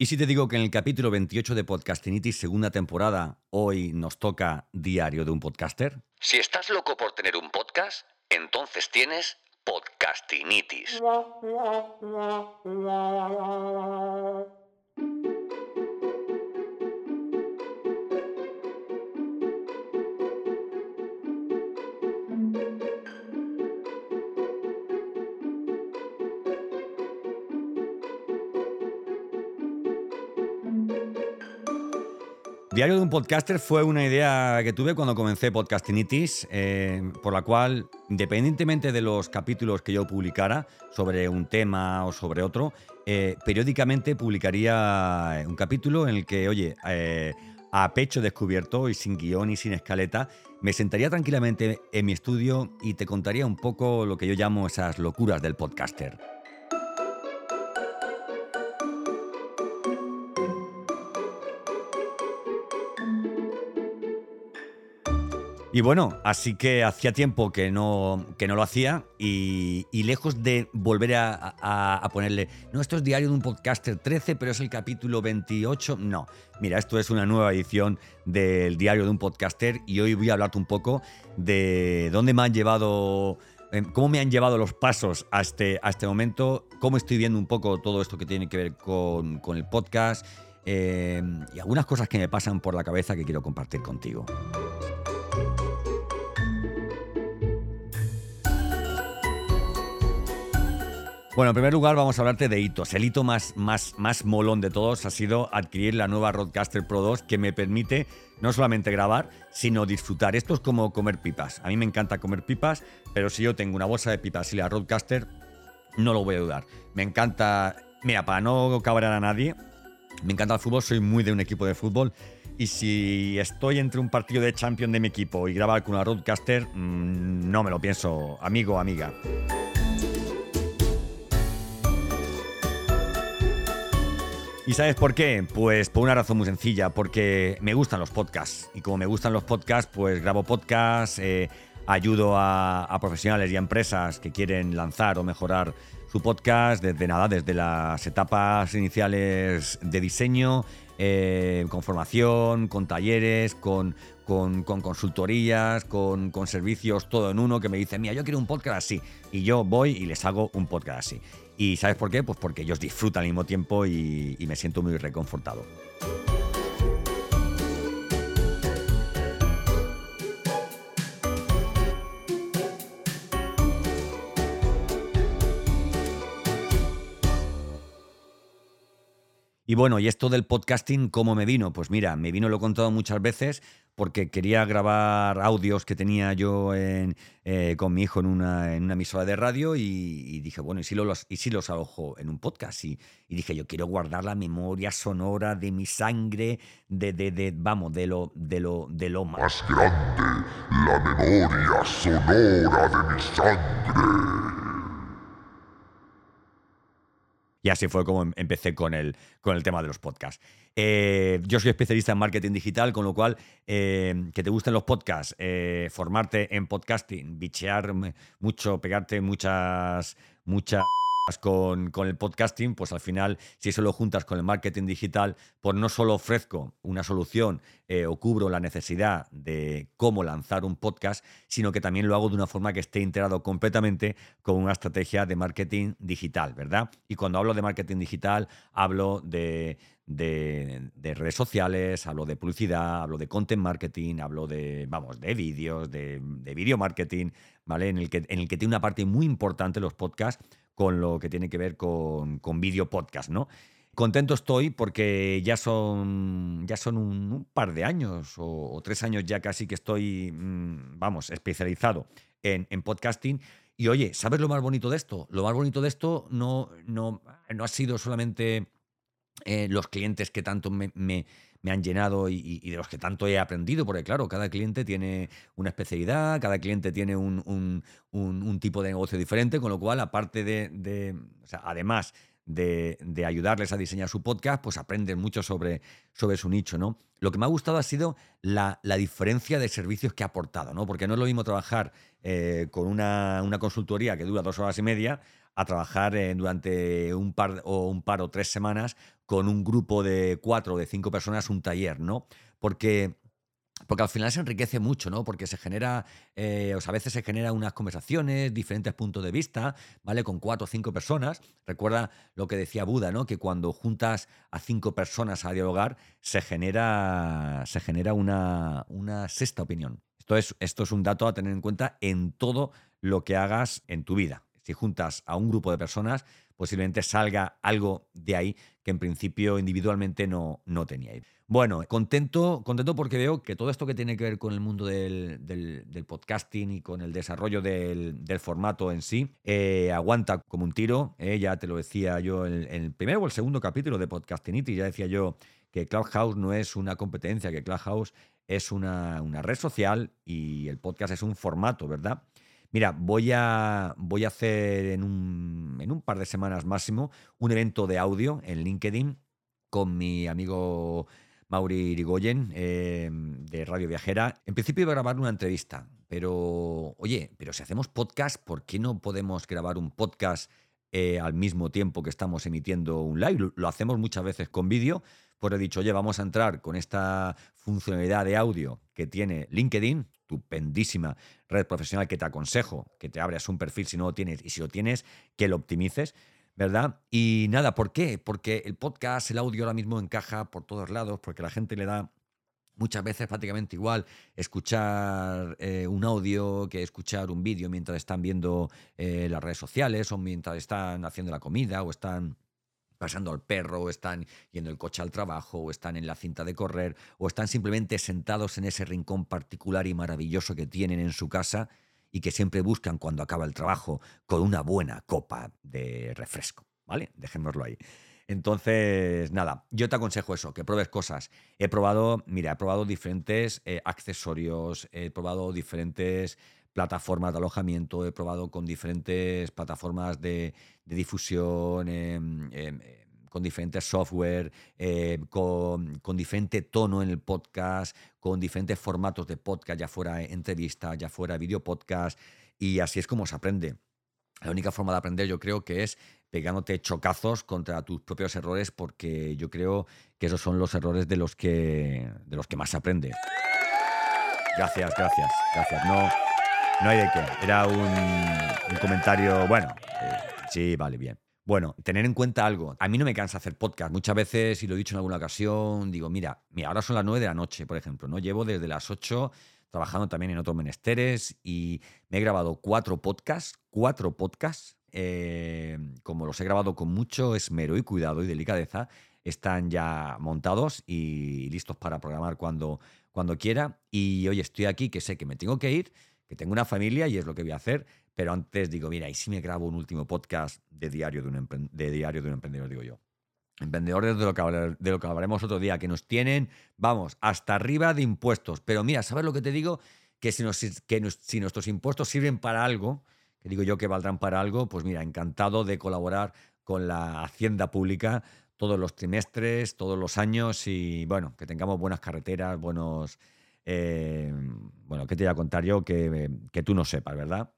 ¿Y si te digo que en el capítulo 28 de Podcastinitis, segunda temporada, hoy nos toca Diario de un Podcaster? Si estás loco por tener un podcast, entonces tienes Podcastinitis. Diario de un podcaster fue una idea que tuve cuando comencé Podcastinitis, eh, por la cual, independientemente de los capítulos que yo publicara sobre un tema o sobre otro, eh, periódicamente publicaría un capítulo en el que, oye, eh, a pecho descubierto y sin guion y sin escaleta, me sentaría tranquilamente en mi estudio y te contaría un poco lo que yo llamo esas locuras del podcaster. Y bueno, así que hacía tiempo que no, que no lo hacía y, lejos de volver a, ponerle, no, esto es diario de un podcaster 13, pero es el capítulo 28. No, mira, esto es una nueva edición del diario de un podcaster y hoy voy a hablarte un poco de dónde me han llevado, em, cómo me han llevado los pasos a este, a este momento, cómo estoy viendo un poco todo esto que tiene que ver con, el podcast em, y algunas cosas que me pasan por la cabeza que quiero compartir contigo. Bueno, en primer lugar vamos a hablarte de hitos. El hito más, más, más molón de todos ha sido adquirir la nueva Roadcaster Pro 2 que me permite no solamente grabar, sino disfrutar. Esto es como comer pipas. A mí me encanta comer pipas, pero si yo tengo una bolsa de pipas y la Roadcaster, no lo voy a dudar. Me encanta, mira, para no cabrar a nadie, me encanta el fútbol, soy muy de un equipo de fútbol. Y si estoy entre un partido de champion de mi equipo y grabar con una Roadcaster, mm, no me lo pienso, amigo o amiga. ¿Y sabes por qué? Pues por una razón muy sencilla, porque me gustan los podcasts. Y como me gustan los podcasts, pues grabo podcasts, eh, ayudo a, profesionales y a empresas que quieren lanzar o mejorar su podcast desde nada, desde las etapas iniciales de diseño, eh, con formación, con talleres, con, con, consultorías, con, con, servicios todo en uno, que me dicen, mira, yo quiero un podcast así. Y yo voy y les hago un podcast así. ¿Y sabes por qué? Pues porque ellos disfrutan al mismo tiempo y, me siento muy reconfortado. Y bueno, ¿y esto del podcasting cómo me vino? Pues mira, me vino, lo he contado muchas veces, porque quería grabar audios que tenía yo eh, con mi hijo en una, en emisora de radio y, dije, bueno, ¿y si, los, y si los alojo en un podcast? Y, dije, yo quiero guardar la memoria sonora de mi sangre, de, de vamos, de lo, de, lo, de lo más grande, la memoria sonora de mi sangre. Y así fue como em, empecé con el, con el tema de los podcasts. Eh, yo soy especialista en marketing digital, con lo cual, eh, que te gusten los podcasts, eh, formarte en podcasting, bichear mucho, pegarte muchas, muchas con, el podcasting, pues al final, si eso lo juntas con el marketing digital, pues no solo ofrezco una solución eh, o cubro la necesidad de cómo lanzar un podcast, sino que también lo hago de una forma que esté integrado completamente con una estrategia de marketing digital, ¿verdad? Y cuando hablo de marketing digital, hablo de, redes sociales, hablo de publicidad, hablo de content marketing, hablo de, vamos, de vídeos, de, de video marketing, ¿vale? En el, que, en el que tiene una parte muy importante los podcasts con lo que tiene que ver con, con podcast, ¿no? Contento estoy porque ya son, ya son un, par de años o, tres años ya casi que estoy, mm, vamos, especializado en, podcasting. Y oye, ¿sabes lo más bonito de esto? Lo más bonito de esto no, no, no ha sido solamente eh, los clientes que tanto me, han llenado y, de los que tanto he aprendido, porque claro, cada cliente tiene una especialidad, cada cliente tiene un, tipo de negocio diferente, con lo cual, aparte de, además de, ayudarles a diseñar su podcast, pues aprenden mucho sobre, sobre su nicho, ¿no? Lo que me ha gustado ha sido la, diferencia de servicios que ha aportado, ¿no? Porque no es lo mismo trabajar eh, con una, consultoría que dura dos horas y media a trabajar eh, durante un par o un par o tres semanas con un grupo de cuatro o de cinco personas un taller, ¿no? Porque porque al final se enriquece mucho, ¿no? Porque se genera, eh, o sea, a veces se generan unas conversaciones, diferentes puntos de vista, ¿vale? Con cuatro o cinco personas. Recuerda lo que decía Buda, ¿no? Que cuando juntas a cinco personas a dialogar, se genera, se genera una, una sexta opinión. Esto es, esto es un dato a tener en cuenta en todo lo que hagas en tu vida. Si juntas a un grupo de personas, posiblemente salga algo de ahí que en principio individualmente no, no teníais. Bueno, contento, contento porque veo que todo esto que tiene que ver con el mundo del, podcasting y con el desarrollo del, formato en sí, eh, aguanta como un tiro. Eh, ya te lo decía yo en, el primero o el segundo capítulo de Podcastinity, ya decía yo que Clubhouse no es una competencia, que Clubhouse es una, red social y el podcast es un formato, ¿verdad? Mira, voy a, voy a hacer en un, en un par de semanas máximo un evento de audio en LinkedIn con mi amigo Mauri Irigoyen, em, de Radio Viajera. En principio iba a grabar una entrevista, pero oye, pero si hacemos podcast, ¿por qué no podemos grabar un podcast eh, al mismo tiempo que estamos emitiendo un live? Lo hacemos muchas veces con vídeo. Pues he dicho, oye, vamos a entrar con esta funcionalidad de audio que tiene LinkedIn, estupendísima red profesional que te aconsejo que te abras un perfil si no lo tienes y si lo tienes, que lo optimices. ¿verdad? Y nada, ¿por qué? Porque el podcast, el audio ahora mismo encaja por todos lados, porque la gente le da muchas veces prácticamente igual escuchar eh, un audio que escuchar un vídeo mientras están viendo eh, las redes sociales o mientras están haciendo la comida o están pasando al perro, o están yendo el coche al trabajo, o están en la cinta de correr, o están simplemente sentados en ese rincón particular y maravilloso que tienen en su casa y que siempre buscan cuando acaba el trabajo con una buena copa de refresco, ¿vale? Dejémoslo ahí. Entonces, nada, yo te aconsejo eso, que pruebes cosas. He probado, mira, he probado diferentes eh, accesorios, he probado diferentes plataformas de alojamiento, he probado con diferentes plataformas de, difusión, em, em, con diferentes software, eh, con, diferente tono en el podcast, con diferentes formatos de podcast, ya fuera entrevista, ya fuera video podcast, y así es como se aprende. La única forma de aprender yo creo que es pegándote chocazos contra tus propios errores, porque yo creo que esos son los errores de los que, de los que más se aprende. Gracias, gracias, gracias. No, no hay de qué. Era un, comentario, bueno, eh, sí, vale, bien. Bueno, tener en cuenta algo. A mí no me cansa hacer podcast. Muchas veces, y lo he dicho en alguna ocasión, digo, mira, mira, ahora son las 9 de la noche, por ejemplo, ¿no? Llevo desde las 8 trabajando también en otros menesteres y me he grabado cuatro podcasts, cuatro podcasts, eh, como los he grabado con mucho esmero y cuidado y delicadeza, están ya montados y listos para programar cuando, cuando quiera. Y hoy estoy aquí, que sé que me tengo que ir, que tengo una familia y es lo que voy a hacer, pero antes digo, mira, ¿y si me grabo un último podcast de diario de un, de diario de un emprendedor, digo yo? Emprendedores de lo, que de lo que hablaremos otro día, que nos tienen, vamos, hasta arriba de impuestos. Pero mira, ¿sabes lo que te digo? Que si, nos, que si nuestros impuestos sirven para algo, que digo yo que valdrán para algo, pues mira, encantado de colaborar con la Hacienda Pública todos los trimestres, todos los años y bueno, que tengamos buenas carreteras, buenos eh, bueno, ¿qué te voy a contar yo que, tú no sepas, verdad?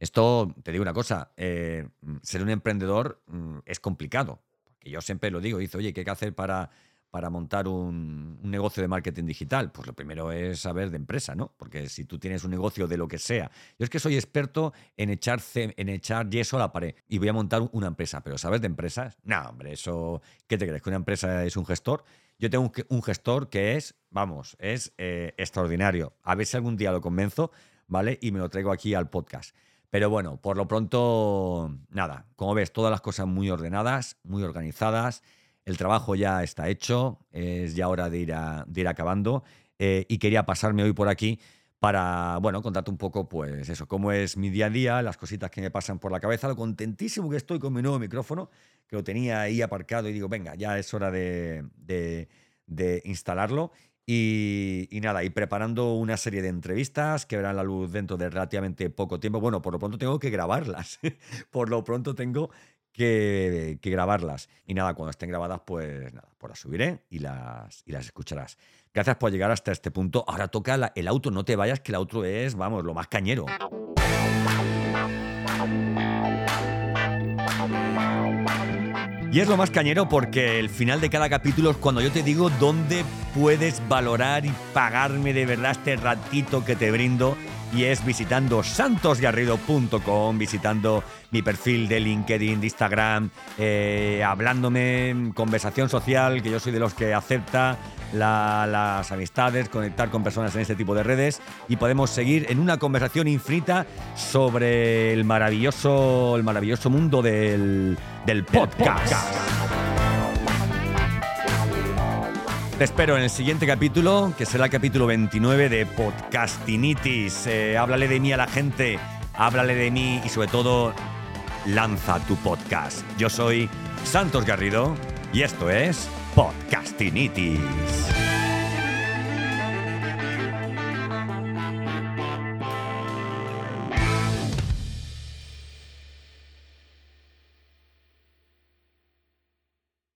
Esto, te digo una cosa, eh, ser un emprendedor mm, es complicado, porque yo siempre lo digo, dice, oye, ¿qué hay que hacer para, para montar un, negocio de marketing digital? Pues lo primero es saber de empresa, ¿no? Porque si tú tienes un negocio de lo que sea, yo es que soy experto en echar, en echar yeso a la pared y voy a montar una empresa, pero ¿sabes de empresas? No, hombre, eso, ¿qué te crees? ¿Que una empresa es un gestor? Yo tengo un, gestor que es, vamos, es eh, extraordinario. A ver si algún día lo convenzo, ¿vale? Y me lo traigo aquí al podcast. Pero bueno, por lo pronto, nada, como ves, todas las cosas muy ordenadas, muy organizadas. El trabajo ya está hecho, es ya hora de ir, de ir acabando. Eh, y quería pasarme hoy por aquí para, bueno, contarte un poco, pues eso, cómo es mi día a día, las cositas que me pasan por la cabeza, lo contentísimo que estoy con mi nuevo micrófono, que lo tenía ahí aparcado y digo, venga, ya es hora de, instalarlo. Y, nada, y preparando una serie de entrevistas que verán la luz dentro de relativamente poco tiempo. Bueno, por lo pronto tengo que grabarlas. por lo pronto tengo que, grabarlas. Y nada, cuando estén grabadas, pues nada, pues las subiré y las, y las escucharás. Gracias por llegar hasta este punto. Ahora toca el auto, no te vayas, que el auto es, vamos, lo más cañero. Y es lo más cañero porque el final de cada capítulo es cuando yo te digo dónde puedes valorar y pagarme de verdad este ratito que te brindo. Y es visitando santosgarrido.com, visitando mi perfil de LinkedIn, de Instagram, eh, hablándome, conversación social, que yo soy de los que acepta la- las amistades, conectar con personas en este tipo de redes y podemos seguir en una conversación infinita sobre el maravilloso, el maravilloso mundo del, del podcast. Te espero en el siguiente capítulo, que será el capítulo 29 de Podcastinitis. Eh, háblale de mí a la gente, háblale de mí y sobre todo, lanza tu podcast. Yo soy Santos Garrido y esto es Podcastinitis.